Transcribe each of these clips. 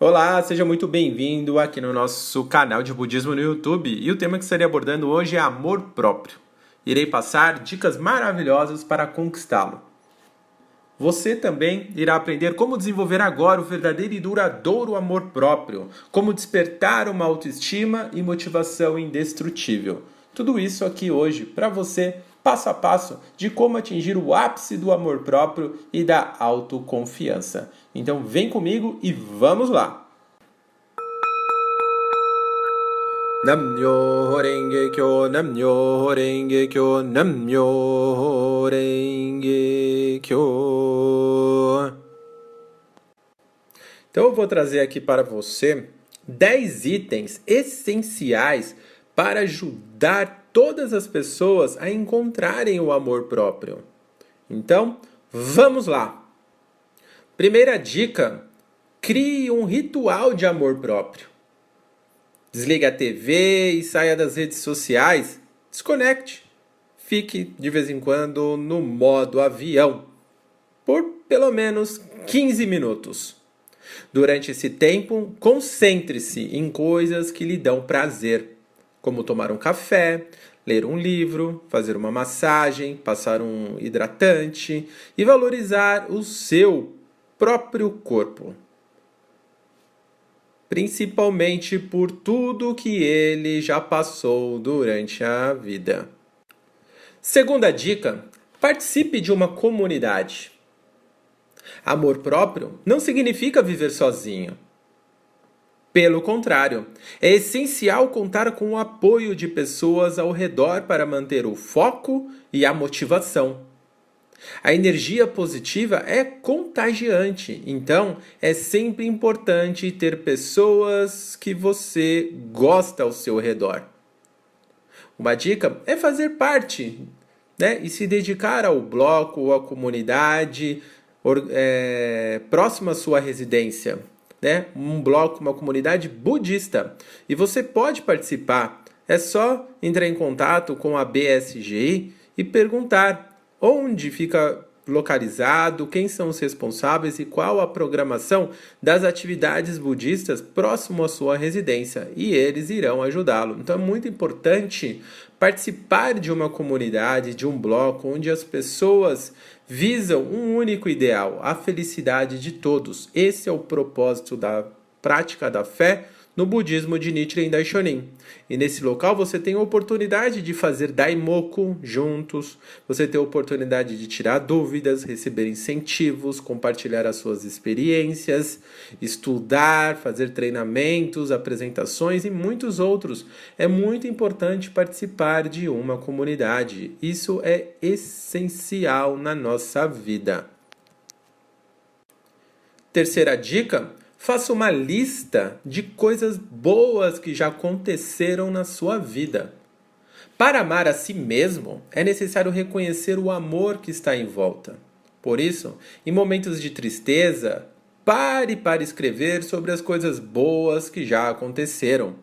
Olá, seja muito bem-vindo aqui no nosso canal de budismo no YouTube. E o tema que estarei abordando hoje é amor próprio. Irei passar dicas maravilhosas para conquistá-lo. Você também irá aprender como desenvolver agora o verdadeiro e duradouro amor próprio, como despertar uma autoestima e motivação indestrutível. Tudo isso aqui hoje para você, passo a passo, de como atingir o ápice do amor próprio e da autoconfiança. Então vem comigo e vamos lá! Então eu vou trazer aqui para você 10 itens essenciais para ajudar todas as pessoas a encontrarem o amor próprio. Então, vamos lá! Primeira dica: crie um ritual de amor próprio. Desligue a TV e saia das redes sociais. Desconecte. Fique de vez em quando no modo avião por pelo menos 15 minutos. Durante esse tempo, concentre-se em coisas que lhe dão prazer, como tomar um café, ler um livro, fazer uma massagem, passar um hidratante e valorizar o seu próprio corpo. Principalmente por tudo que ele já passou durante a vida. Segunda dica: participe de uma comunidade. Amor próprio não significa viver sozinho. Pelo contrário, é essencial contar com o apoio de pessoas ao redor para manter o foco e a motivação. A energia positiva é contagiante, então é sempre importante ter pessoas que você gosta ao seu redor. Uma dica é fazer parte né, e se dedicar ao bloco ou à comunidade é, próxima à sua residência. Né, um bloco, uma comunidade budista. E você pode participar. É só entrar em contato com a BSGI e perguntar onde fica localizado, quem são os responsáveis e qual a programação das atividades budistas próximo à sua residência, e eles irão ajudá-lo. Então é muito importante participar de uma comunidade, de um bloco onde as pessoas visam um único ideal, a felicidade de todos. Esse é o propósito da prática da fé no budismo de Nichiren Daishonin. E nesse local você tem a oportunidade de fazer daimoku juntos, você tem a oportunidade de tirar dúvidas, receber incentivos, compartilhar as suas experiências, estudar, fazer treinamentos, apresentações e muitos outros. É muito importante participar de uma comunidade. Isso é essencial na nossa vida. Terceira dica: Faça uma lista de coisas boas que já aconteceram na sua vida. Para amar a si mesmo, é necessário reconhecer o amor que está em volta. Por isso, em momentos de tristeza, pare para escrever sobre as coisas boas que já aconteceram.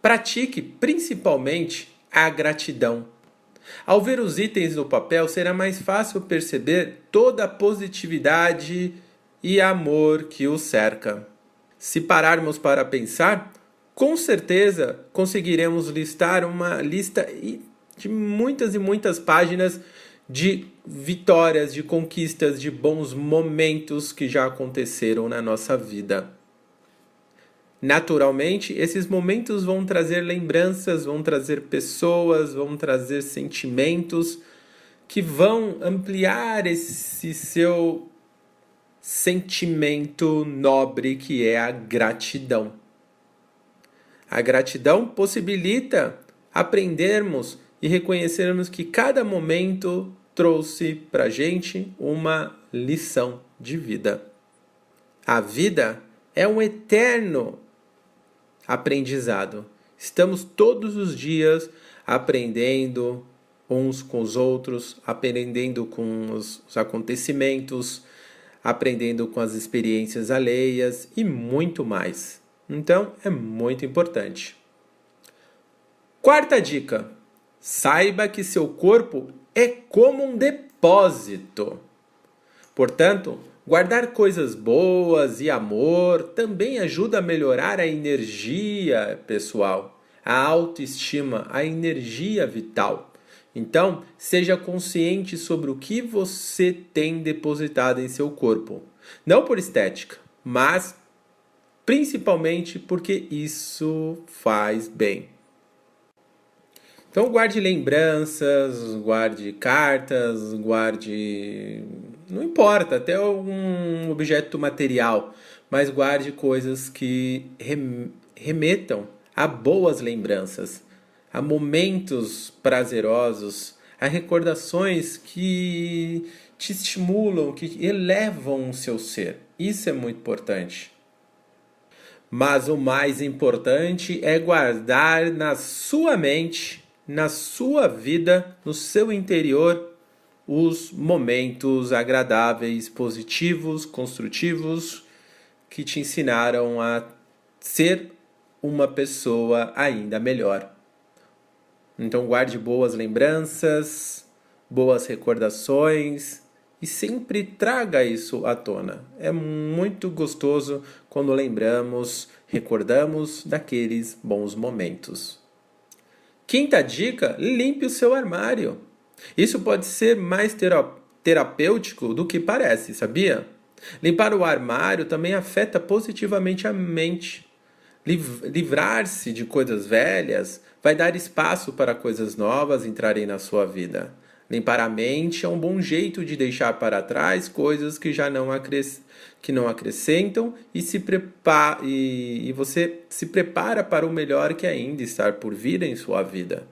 Pratique principalmente a gratidão. Ao ver os itens no papel, será mais fácil perceber toda a positividade e amor que o cerca. Se pararmos para pensar, com certeza conseguiremos listar uma lista de muitas e muitas páginas de vitórias, de conquistas, de bons momentos que já aconteceram na nossa vida. Naturalmente, esses momentos vão trazer lembranças, vão trazer pessoas, vão trazer sentimentos que vão ampliar esse seu sentimento nobre que é a gratidão. A gratidão possibilita aprendermos e reconhecermos que cada momento trouxe para a gente uma lição de vida. A vida é um eterno aprendizado. Estamos todos os dias aprendendo uns com os outros, aprendendo com os, acontecimentos, aprendendo com as experiências alheias e muito mais. Então é muito importante. Quarta dica: saiba que seu corpo é como um depósito. Portanto, Guardar coisas boas e amor também ajuda a melhorar a energia pessoal, a autoestima, a energia vital. Então, seja consciente sobre o que você tem depositado em seu corpo. Não por estética, mas principalmente porque isso faz bem. Então guarde lembranças, guarde cartas, guarde. Não importa, até algum objeto material, mas guarde coisas que remetam a boas lembranças, a momentos prazerosos, a recordações que te estimulam, que elevam o seu ser. Isso é muito importante. Mas o mais importante é guardar na sua mente na sua vida, no seu interior, os momentos agradáveis, positivos, construtivos que te ensinaram a ser uma pessoa ainda melhor. Então guarde boas lembranças, boas recordações e sempre traga isso à tona. É muito gostoso quando lembramos, recordamos daqueles bons momentos. Quinta dica: limpe o seu armário. Isso pode ser mais terapêutico do que parece, sabia? Limpar o armário também afeta positivamente a mente. Livrar-se de coisas velhas vai dar espaço para coisas novas entrarem na sua vida. Limpar a mente é um bom jeito de deixar para trás coisas que já não, acres... que não acrescentam e, se e você se prepara para o melhor que ainda está por vir em sua vida.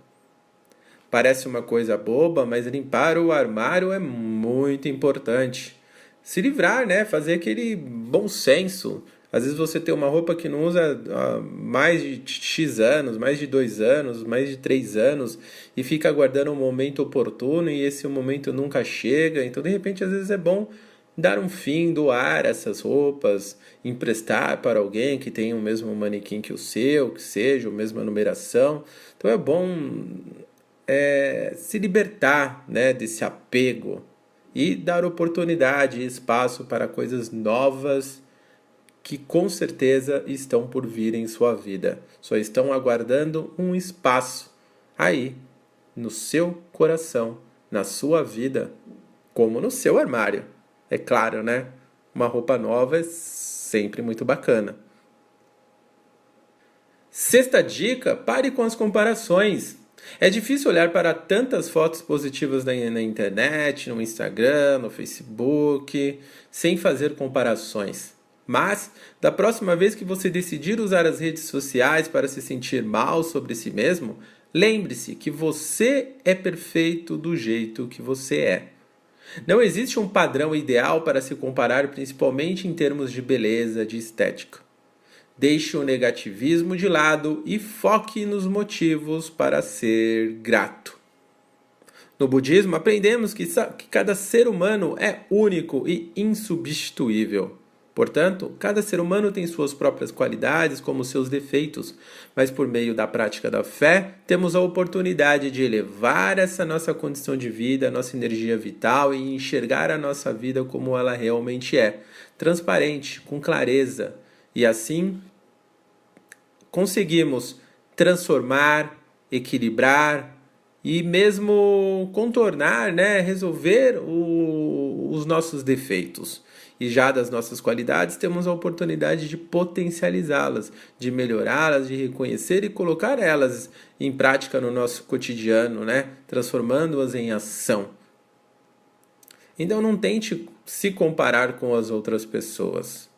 Parece uma coisa boba, mas limpar o armário é muito importante. Se livrar, né? Fazer aquele bom senso às vezes você tem uma roupa que não usa há mais de X anos, mais de dois anos, mais de três anos, e fica aguardando um momento oportuno e esse momento nunca chega. Então, de repente, às vezes é bom dar um fim, doar essas roupas, emprestar para alguém que tenha o mesmo manequim que o seu, que seja a mesma numeração. Então é bom é, se libertar né, desse apego e dar oportunidade e espaço para coisas novas que com certeza estão por vir em sua vida. Só estão aguardando um espaço aí, no seu coração, na sua vida, como no seu armário. É claro, né? Uma roupa nova é sempre muito bacana. Sexta dica: pare com as comparações. É difícil olhar para tantas fotos positivas na, na internet, no Instagram, no Facebook, sem fazer comparações. Mas, da próxima vez que você decidir usar as redes sociais para se sentir mal sobre si mesmo, lembre-se que você é perfeito do jeito que você é. Não existe um padrão ideal para se comparar, principalmente em termos de beleza, de estética. Deixe o negativismo de lado e foque nos motivos para ser grato. No budismo, aprendemos que, que cada ser humano é único e insubstituível. Portanto, cada ser humano tem suas próprias qualidades, como seus defeitos, mas por meio da prática da fé, temos a oportunidade de elevar essa nossa condição de vida, nossa energia vital e enxergar a nossa vida como ela realmente é, transparente, com clareza, e assim conseguimos transformar, equilibrar e mesmo contornar, né, resolver o, os nossos defeitos e já das nossas qualidades, temos a oportunidade de potencializá-las, de melhorá-las, de reconhecer e colocar elas em prática no nosso cotidiano, né? transformando-as em ação. Então não tente se comparar com as outras pessoas.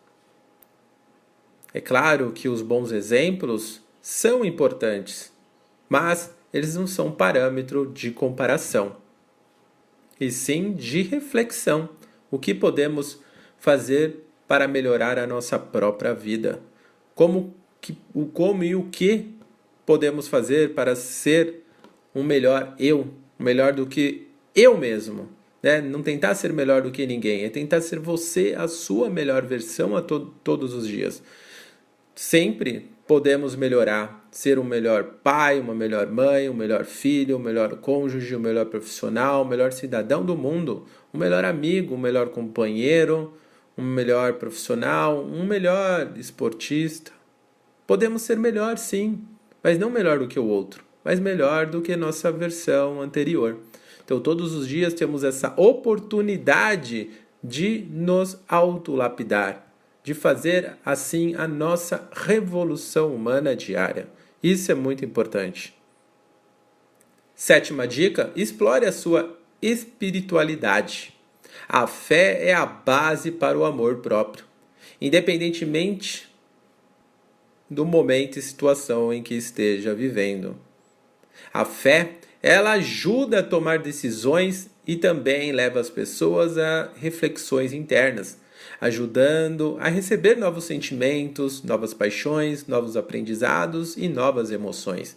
É claro que os bons exemplos são importantes, mas eles não são parâmetro de comparação, e sim de reflexão. O que podemos fazer para melhorar a nossa própria vida? Como, que, o como e o que podemos fazer para ser um melhor eu, melhor do que eu mesmo? Né? Não tentar ser melhor do que ninguém, é tentar ser você a sua melhor versão a to todos os dias. Sempre podemos melhorar, ser um melhor pai, uma melhor mãe, um melhor filho, um melhor cônjuge, um melhor profissional, um melhor cidadão do mundo, um melhor amigo, um melhor companheiro, um melhor profissional, um melhor esportista. Podemos ser melhor, sim, mas não melhor do que o outro, mas melhor do que nossa versão anterior. Então, todos os dias temos essa oportunidade de nos autolapidar, de fazer assim a nossa revolução humana diária. Isso é muito importante. Sétima dica: explore a sua espiritualidade. A fé é a base para o amor próprio, independentemente do momento e situação em que esteja vivendo. A fé, ela ajuda a tomar decisões e também leva as pessoas a reflexões internas, ajudando a receber novos sentimentos, novas paixões, novos aprendizados e novas emoções.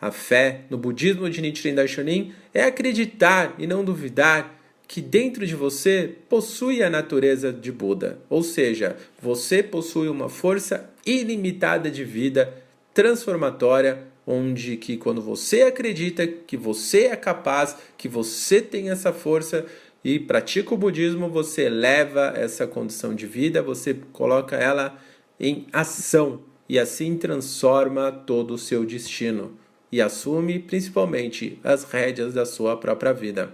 A fé no budismo de Nichiren Daishonin é acreditar e não duvidar que dentro de você possui a natureza de Buda, ou seja, você possui uma força ilimitada de vida transformatória, onde que quando você acredita que você é capaz, que você tem essa força e pratica o budismo, você eleva essa condição de vida, você coloca ela em ação e assim transforma todo o seu destino e assume principalmente as rédeas da sua própria vida.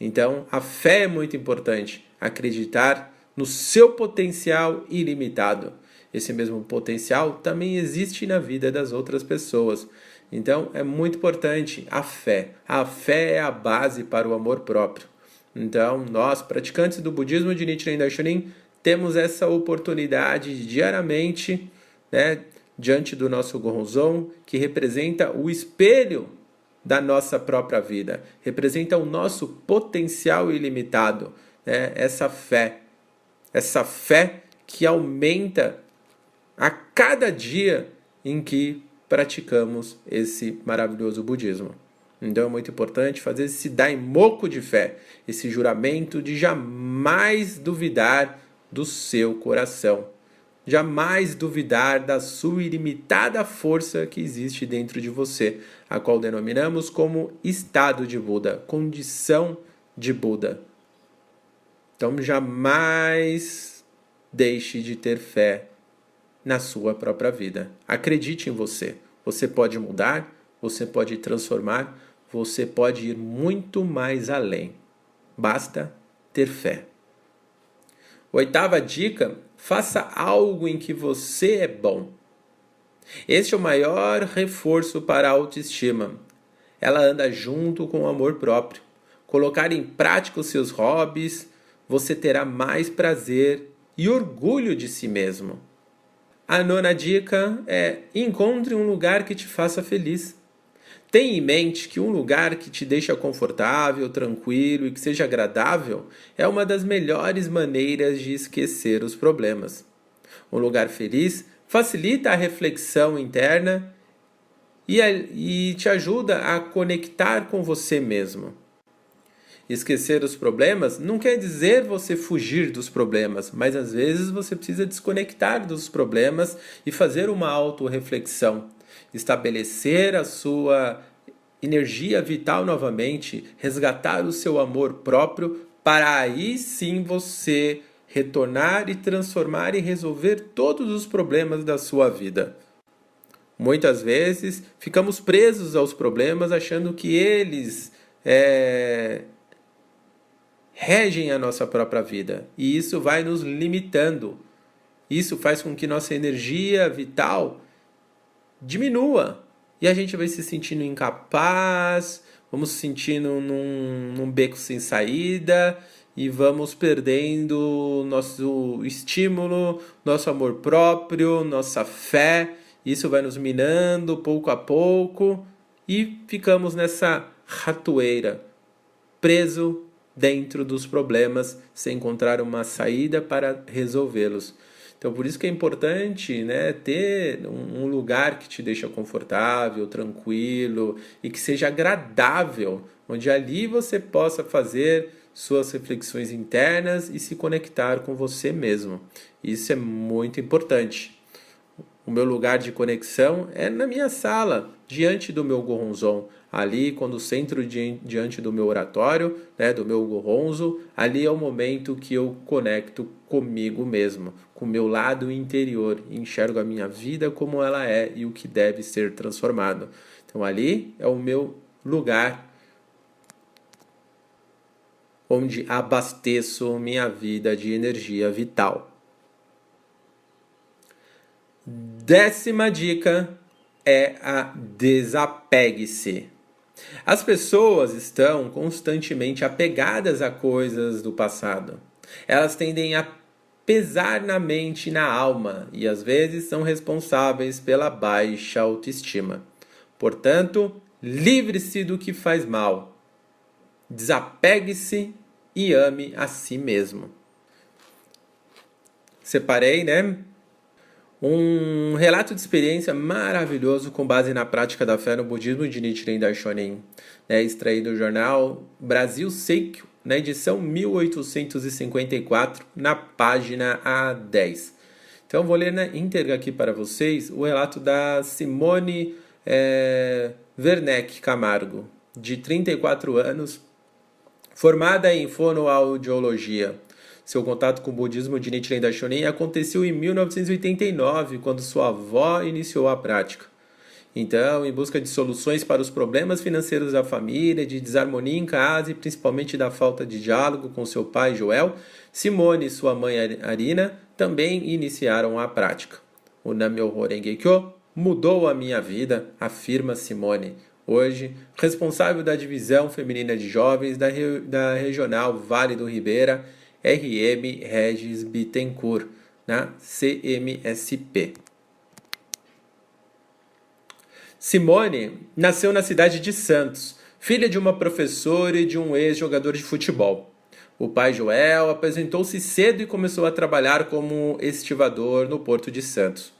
Então, a fé é muito importante, acreditar no seu potencial ilimitado. Esse mesmo potencial também existe na vida das outras pessoas. Então, é muito importante a fé. A fé é a base para o amor próprio. Então, nós, praticantes do budismo de Nichiren Daishonin, temos essa oportunidade de diariamente, né, diante do nosso Goronzon, que representa o espelho da nossa própria vida, representa o nosso potencial ilimitado, né? essa fé, essa fé que aumenta a cada dia em que praticamos esse maravilhoso budismo. Então é muito importante fazer esse daimoku de fé, esse juramento de jamais duvidar do seu coração jamais duvidar da sua ilimitada força que existe dentro de você, a qual denominamos como estado de Buda, condição de Buda. Então jamais deixe de ter fé na sua própria vida. Acredite em você. Você pode mudar, você pode transformar, você pode ir muito mais além. Basta ter fé. Oitava dica Faça algo em que você é bom. Este é o maior reforço para a autoestima. Ela anda junto com o amor próprio. Colocar em prática os seus hobbies, você terá mais prazer e orgulho de si mesmo. A nona dica é: encontre um lugar que te faça feliz. Tenha em mente que um lugar que te deixa confortável, tranquilo e que seja agradável é uma das melhores maneiras de esquecer os problemas. Um lugar feliz facilita a reflexão interna e, a, e te ajuda a conectar com você mesmo. Esquecer os problemas não quer dizer você fugir dos problemas, mas às vezes você precisa desconectar dos problemas e fazer uma autorreflexão estabelecer a sua energia vital novamente, resgatar o seu amor próprio, para aí sim você retornar e transformar e resolver todos os problemas da sua vida. Muitas vezes ficamos presos aos problemas achando que eles é, regem a nossa própria vida e isso vai nos limitando. Isso faz com que nossa energia vital diminua. E a gente vai se sentindo incapaz, vamos se sentindo num, num beco sem saída e vamos perdendo nosso estímulo, nosso amor próprio, nossa fé. Isso vai nos minando pouco a pouco e ficamos nessa ratoeira, preso dentro dos problemas, sem encontrar uma saída para resolvê-los. Então, por isso que é importante né, ter um lugar que te deixa confortável, tranquilo e que seja agradável, onde ali você possa fazer suas reflexões internas e se conectar com você mesmo. Isso é muito importante. O meu lugar de conexão é na minha sala, diante do meu gorronzon. Ali, quando centro diante do meu oratório, né, do meu gorronzo, ali é o momento que eu conecto comigo mesmo, com o meu lado interior, enxergo a minha vida como ela é e o que deve ser transformado. Então ali é o meu lugar onde abasteço minha vida de energia vital. Décima dica é a desapegue-se. As pessoas estão constantemente apegadas a coisas do passado. Elas tendem a pesar na mente e na alma e às vezes são responsáveis pela baixa autoestima. Portanto, livre-se do que faz mal. Desapegue-se e ame a si mesmo. Separei, né? Um relato de experiência maravilhoso com base na prática da fé no budismo de Nichiren Daishonin, né, extraído do jornal Brasil Seikyo, na edição 1854, na página A10. Então, vou ler na íntegra aqui para vocês o relato da Simone é, Werneck Camargo, de 34 anos, formada em fonoaudiologia. Seu contato com o budismo de Nichiren Daishonin aconteceu em 1989, quando sua avó iniciou a prática. Então, em busca de soluções para os problemas financeiros da família, de desarmonia em casa e principalmente da falta de diálogo com seu pai Joel, Simone e sua mãe Arina também iniciaram a prática. O Namyoho Renge Kyo mudou a minha vida, afirma Simone, hoje responsável da divisão feminina de jovens da, da regional Vale do Ribeira, RM Regis Bittencourt, na CMSP. Simone nasceu na cidade de Santos, filha de uma professora e de um ex-jogador de futebol. O pai Joel apresentou-se cedo e começou a trabalhar como estivador no Porto de Santos.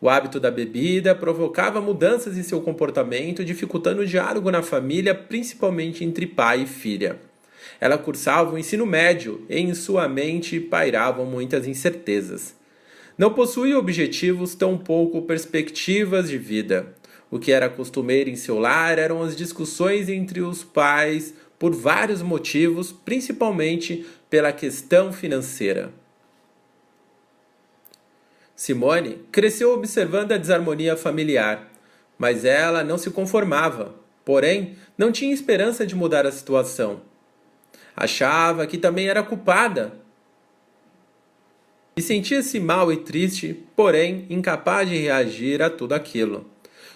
O hábito da bebida provocava mudanças em seu comportamento, dificultando o diálogo na família, principalmente entre pai e filha. Ela cursava o ensino médio e em sua mente pairavam muitas incertezas. Não possuía objetivos, tampouco perspectivas de vida. O que era costumeiro em seu lar eram as discussões entre os pais por vários motivos, principalmente pela questão financeira. Simone cresceu observando a desarmonia familiar, mas ela não se conformava, porém, não tinha esperança de mudar a situação. Achava que também era culpada e sentia-se mal e triste, porém incapaz de reagir a tudo aquilo.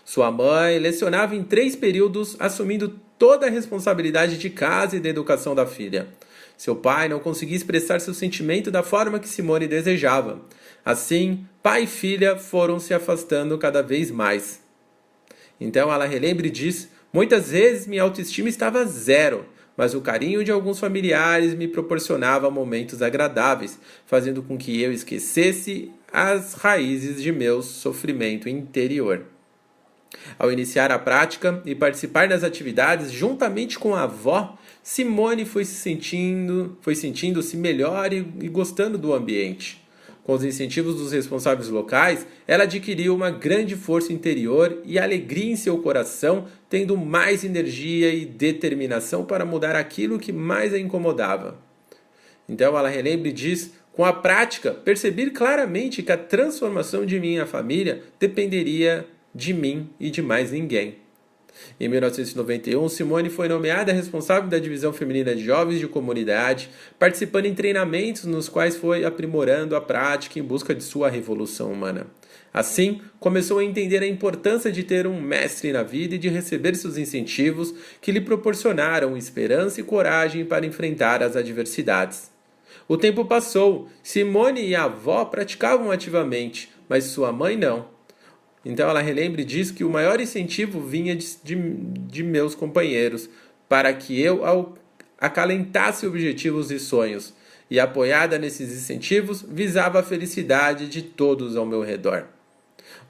Sua mãe lecionava em três períodos, assumindo toda a responsabilidade de casa e da educação da filha. Seu pai não conseguia expressar seu sentimento da forma que Simone desejava. Assim, pai e filha foram se afastando cada vez mais. Então ela relembra e diz: Muitas vezes minha autoestima estava zero, mas o carinho de alguns familiares me proporcionava momentos agradáveis, fazendo com que eu esquecesse as raízes de meu sofrimento interior. Ao iniciar a prática e participar das atividades juntamente com a avó, Simone foi se sentindo, foi sentindo-se melhor e, e gostando do ambiente. Com os incentivos dos responsáveis locais, ela adquiriu uma grande força interior e alegria em seu coração, tendo mais energia e determinação para mudar aquilo que mais a incomodava. Então ela relembra e diz: com a prática, percebi claramente que a transformação de minha família dependeria de mim e de mais ninguém. Em 1991, Simone foi nomeada responsável da divisão feminina de jovens de comunidade, participando em treinamentos nos quais foi aprimorando a prática em busca de sua revolução humana. Assim, começou a entender a importância de ter um mestre na vida e de receber seus incentivos que lhe proporcionaram esperança e coragem para enfrentar as adversidades. O tempo passou, Simone e a avó praticavam ativamente, mas sua mãe não. Então ela relembra e diz que o maior incentivo vinha de, de, de meus companheiros, para que eu acalentasse objetivos e sonhos, e apoiada nesses incentivos, visava a felicidade de todos ao meu redor.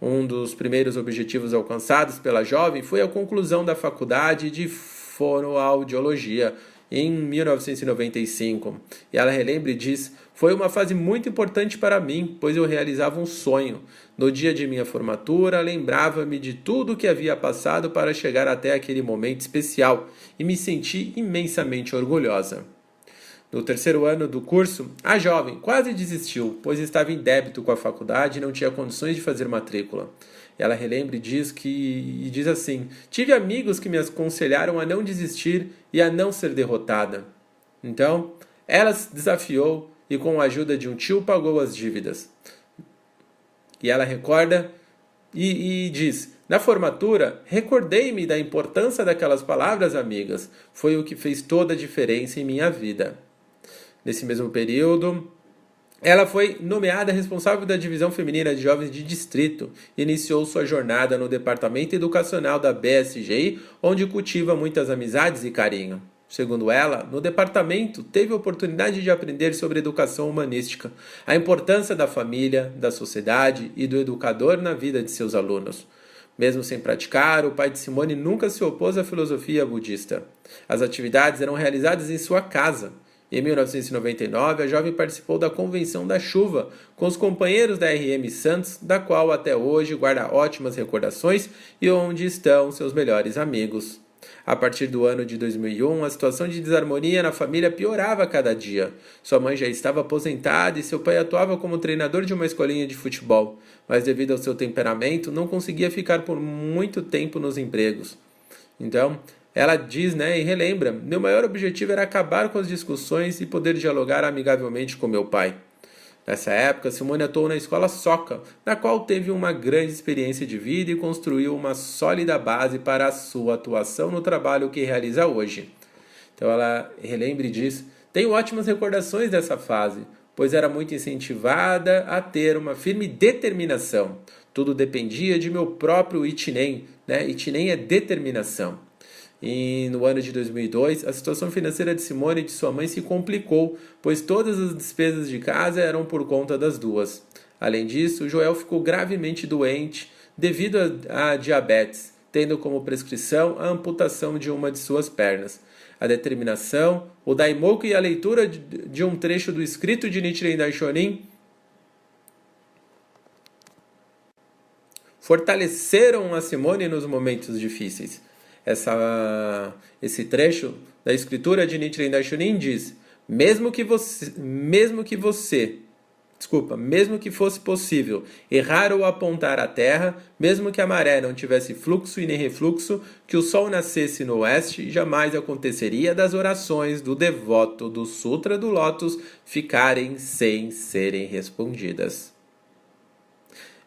Um dos primeiros objetivos alcançados pela jovem foi a conclusão da faculdade de fonoaudiologia em 1995. E ela relembra e diz: Foi uma fase muito importante para mim, pois eu realizava um sonho. No dia de minha formatura, lembrava-me de tudo o que havia passado para chegar até aquele momento especial e me senti imensamente orgulhosa. No terceiro ano do curso, a jovem quase desistiu, pois estava em débito com a faculdade e não tinha condições de fazer matrícula. Ela relembra e diz que e diz assim: "Tive amigos que me aconselharam a não desistir e a não ser derrotada". Então, ela se desafiou e com a ajuda de um tio pagou as dívidas. E ela recorda e, e diz: Na formatura, recordei-me da importância daquelas palavras amigas. Foi o que fez toda a diferença em minha vida. Nesse mesmo período, ela foi nomeada responsável da divisão feminina de jovens de distrito e iniciou sua jornada no departamento educacional da BSGI, onde cultiva muitas amizades e carinho. Segundo ela, no departamento teve a oportunidade de aprender sobre educação humanística, a importância da família, da sociedade e do educador na vida de seus alunos. Mesmo sem praticar, o pai de Simone nunca se opôs à filosofia budista. As atividades eram realizadas em sua casa em 1999, a jovem participou da Convenção da Chuva com os companheiros da RM Santos, da qual até hoje guarda ótimas recordações e onde estão seus melhores amigos. A partir do ano de 2001, a situação de desarmonia na família piorava a cada dia. Sua mãe já estava aposentada e seu pai atuava como treinador de uma escolinha de futebol, mas devido ao seu temperamento, não conseguia ficar por muito tempo nos empregos. Então, ela diz, né, e relembra: meu maior objetivo era acabar com as discussões e poder dialogar amigavelmente com meu pai. Nessa época, Simone atuou na escola Soca, na qual teve uma grande experiência de vida e construiu uma sólida base para a sua atuação no trabalho que realiza hoje. Então ela relembra e diz: Tenho ótimas recordações dessa fase, pois era muito incentivada a ter uma firme determinação. Tudo dependia de meu próprio itinem, né? Itinem é determinação. E no ano de 2002, a situação financeira de Simone e de sua mãe se complicou, pois todas as despesas de casa eram por conta das duas. Além disso, Joel ficou gravemente doente devido a, a diabetes, tendo como prescrição a amputação de uma de suas pernas. A determinação, o daimoku e a leitura de, de um trecho do escrito de Nichiren Daishonin fortaleceram a Simone nos momentos difíceis essa, esse trecho da escritura de Nichiren Daishonin diz: mesmo que você, mesmo que você, desculpa, mesmo que fosse possível errar ou apontar a terra, mesmo que a maré não tivesse fluxo e nem refluxo, que o sol nascesse no oeste, jamais aconteceria das orações do devoto do Sutra do Lótus ficarem sem serem respondidas.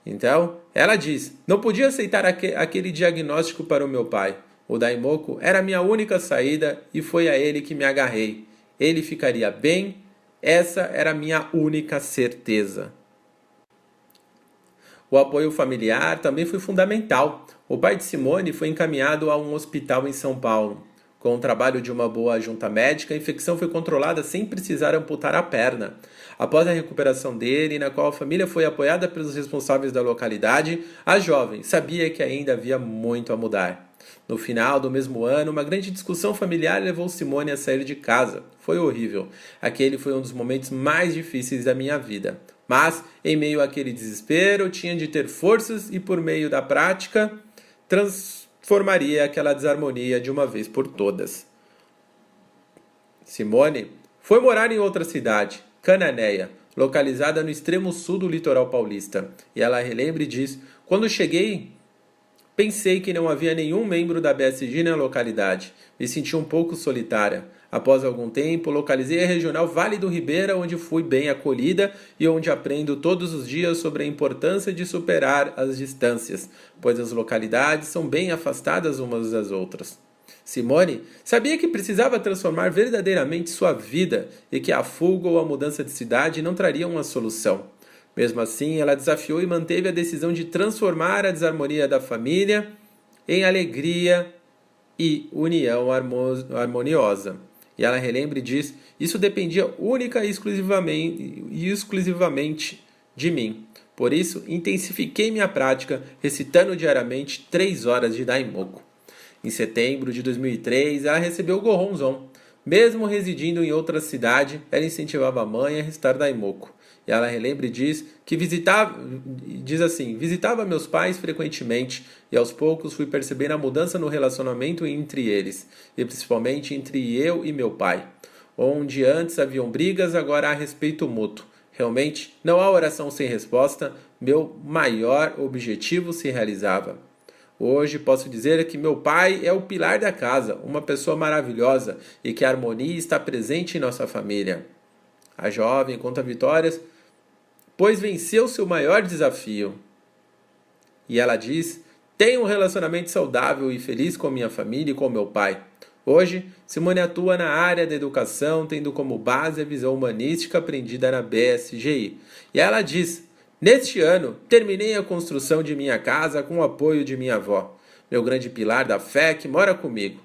Então, ela diz: Não podia aceitar aquele diagnóstico para o meu pai. O Daimoku era minha única saída e foi a ele que me agarrei. Ele ficaria bem, essa era minha única certeza. O apoio familiar também foi fundamental. O pai de Simone foi encaminhado a um hospital em São Paulo. Com o trabalho de uma boa junta médica, a infecção foi controlada sem precisar amputar a perna. Após a recuperação dele, na qual a família foi apoiada pelos responsáveis da localidade, a jovem sabia que ainda havia muito a mudar. No final do mesmo ano, uma grande discussão familiar levou Simone a sair de casa. Foi horrível. Aquele foi um dos momentos mais difíceis da minha vida. Mas, em meio àquele desespero, tinha de ter forças e, por meio da prática, transformaria aquela desarmonia de uma vez por todas. Simone foi morar em outra cidade, Cananéia, localizada no extremo sul do litoral paulista. E ela relembra e diz: Quando cheguei Pensei que não havia nenhum membro da BSG na localidade. Me senti um pouco solitária. Após algum tempo, localizei a regional Vale do Ribeira, onde fui bem acolhida e onde aprendo todos os dias sobre a importância de superar as distâncias, pois as localidades são bem afastadas umas das outras. Simone sabia que precisava transformar verdadeiramente sua vida e que a fuga ou a mudança de cidade não trariam uma solução. Mesmo assim, ela desafiou e manteve a decisão de transformar a desarmonia da família em alegria e união harmoniosa. E ela relembra e diz: Isso dependia única e exclusivamente, exclusivamente de mim. Por isso, intensifiquei minha prática, recitando diariamente três horas de Daimoku. Em setembro de 2003, ela recebeu o Gohonzon, Mesmo residindo em outra cidade, ela incentivava a mãe a restar Daimoku. E ela relembra e diz que visitava, diz assim, visitava meus pais frequentemente e aos poucos fui percebendo a mudança no relacionamento entre eles, e principalmente entre eu e meu pai. Onde antes haviam brigas, agora há respeito mútuo. Realmente, não há oração sem resposta, meu maior objetivo se realizava. Hoje posso dizer que meu pai é o pilar da casa, uma pessoa maravilhosa e que a harmonia está presente em nossa família. A jovem conta vitórias pois venceu seu maior desafio. E ela diz: Tenho um relacionamento saudável e feliz com minha família e com meu pai. Hoje, Simone atua na área da educação, tendo como base a visão humanística aprendida na BSGI. E ela diz: Neste ano, terminei a construção de minha casa com o apoio de minha avó, meu grande pilar da fé que mora comigo.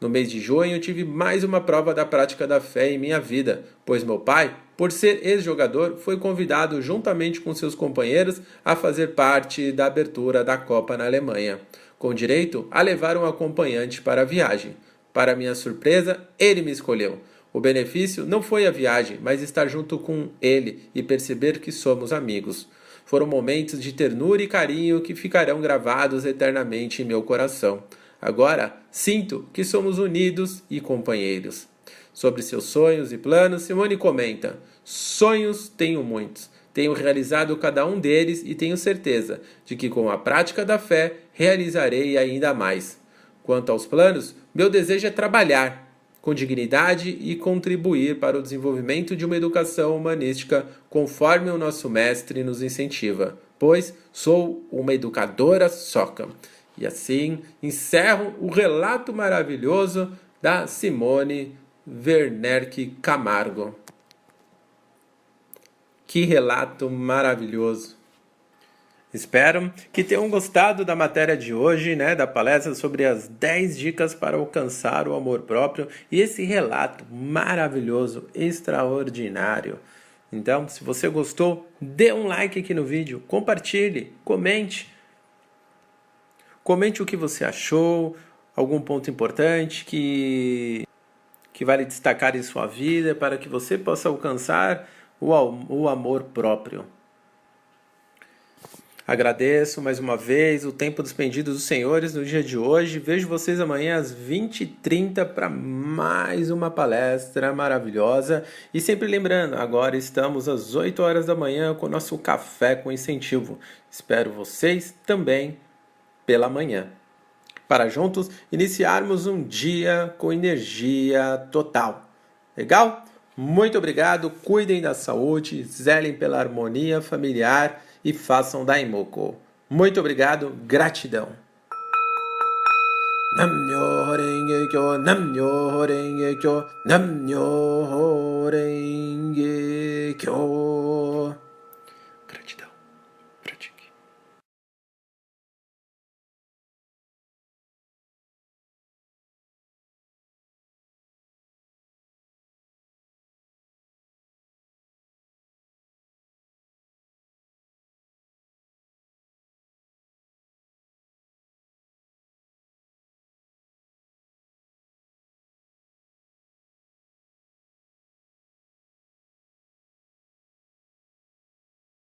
No mês de junho, tive mais uma prova da prática da fé em minha vida, pois meu pai, por ser ex-jogador, foi convidado juntamente com seus companheiros a fazer parte da abertura da Copa na Alemanha, com direito a levar um acompanhante para a viagem. Para minha surpresa, ele me escolheu. O benefício não foi a viagem, mas estar junto com ele e perceber que somos amigos. Foram momentos de ternura e carinho que ficarão gravados eternamente em meu coração. Agora sinto que somos unidos e companheiros. Sobre seus sonhos e planos, Simone comenta: Sonhos tenho muitos. Tenho realizado cada um deles e tenho certeza de que com a prática da fé realizarei ainda mais. Quanto aos planos, meu desejo é trabalhar com dignidade e contribuir para o desenvolvimento de uma educação humanística conforme o nosso mestre nos incentiva, pois sou uma educadora soca. E assim encerro o relato maravilhoso da Simone Werner Camargo. Que relato maravilhoso! Espero que tenham gostado da matéria de hoje, né, da palestra sobre as 10 dicas para alcançar o amor próprio e esse relato maravilhoso, extraordinário. Então, se você gostou, dê um like aqui no vídeo, compartilhe, comente Comente o que você achou, algum ponto importante que, que vale destacar em sua vida para que você possa alcançar o, amor próprio. Agradeço mais uma vez o tempo despendido dos senhores no dia de hoje. Vejo vocês amanhã às 20h30 para mais uma palestra maravilhosa. E sempre lembrando, agora estamos às 8 horas da manhã com o nosso café com incentivo. Espero vocês também pela manhã, para juntos iniciarmos um dia com energia total. Legal? Muito obrigado, cuidem da saúde, zelem pela harmonia familiar e façam Daimoku. Muito obrigado, gratidão. Kyo, Kyo, Kyo.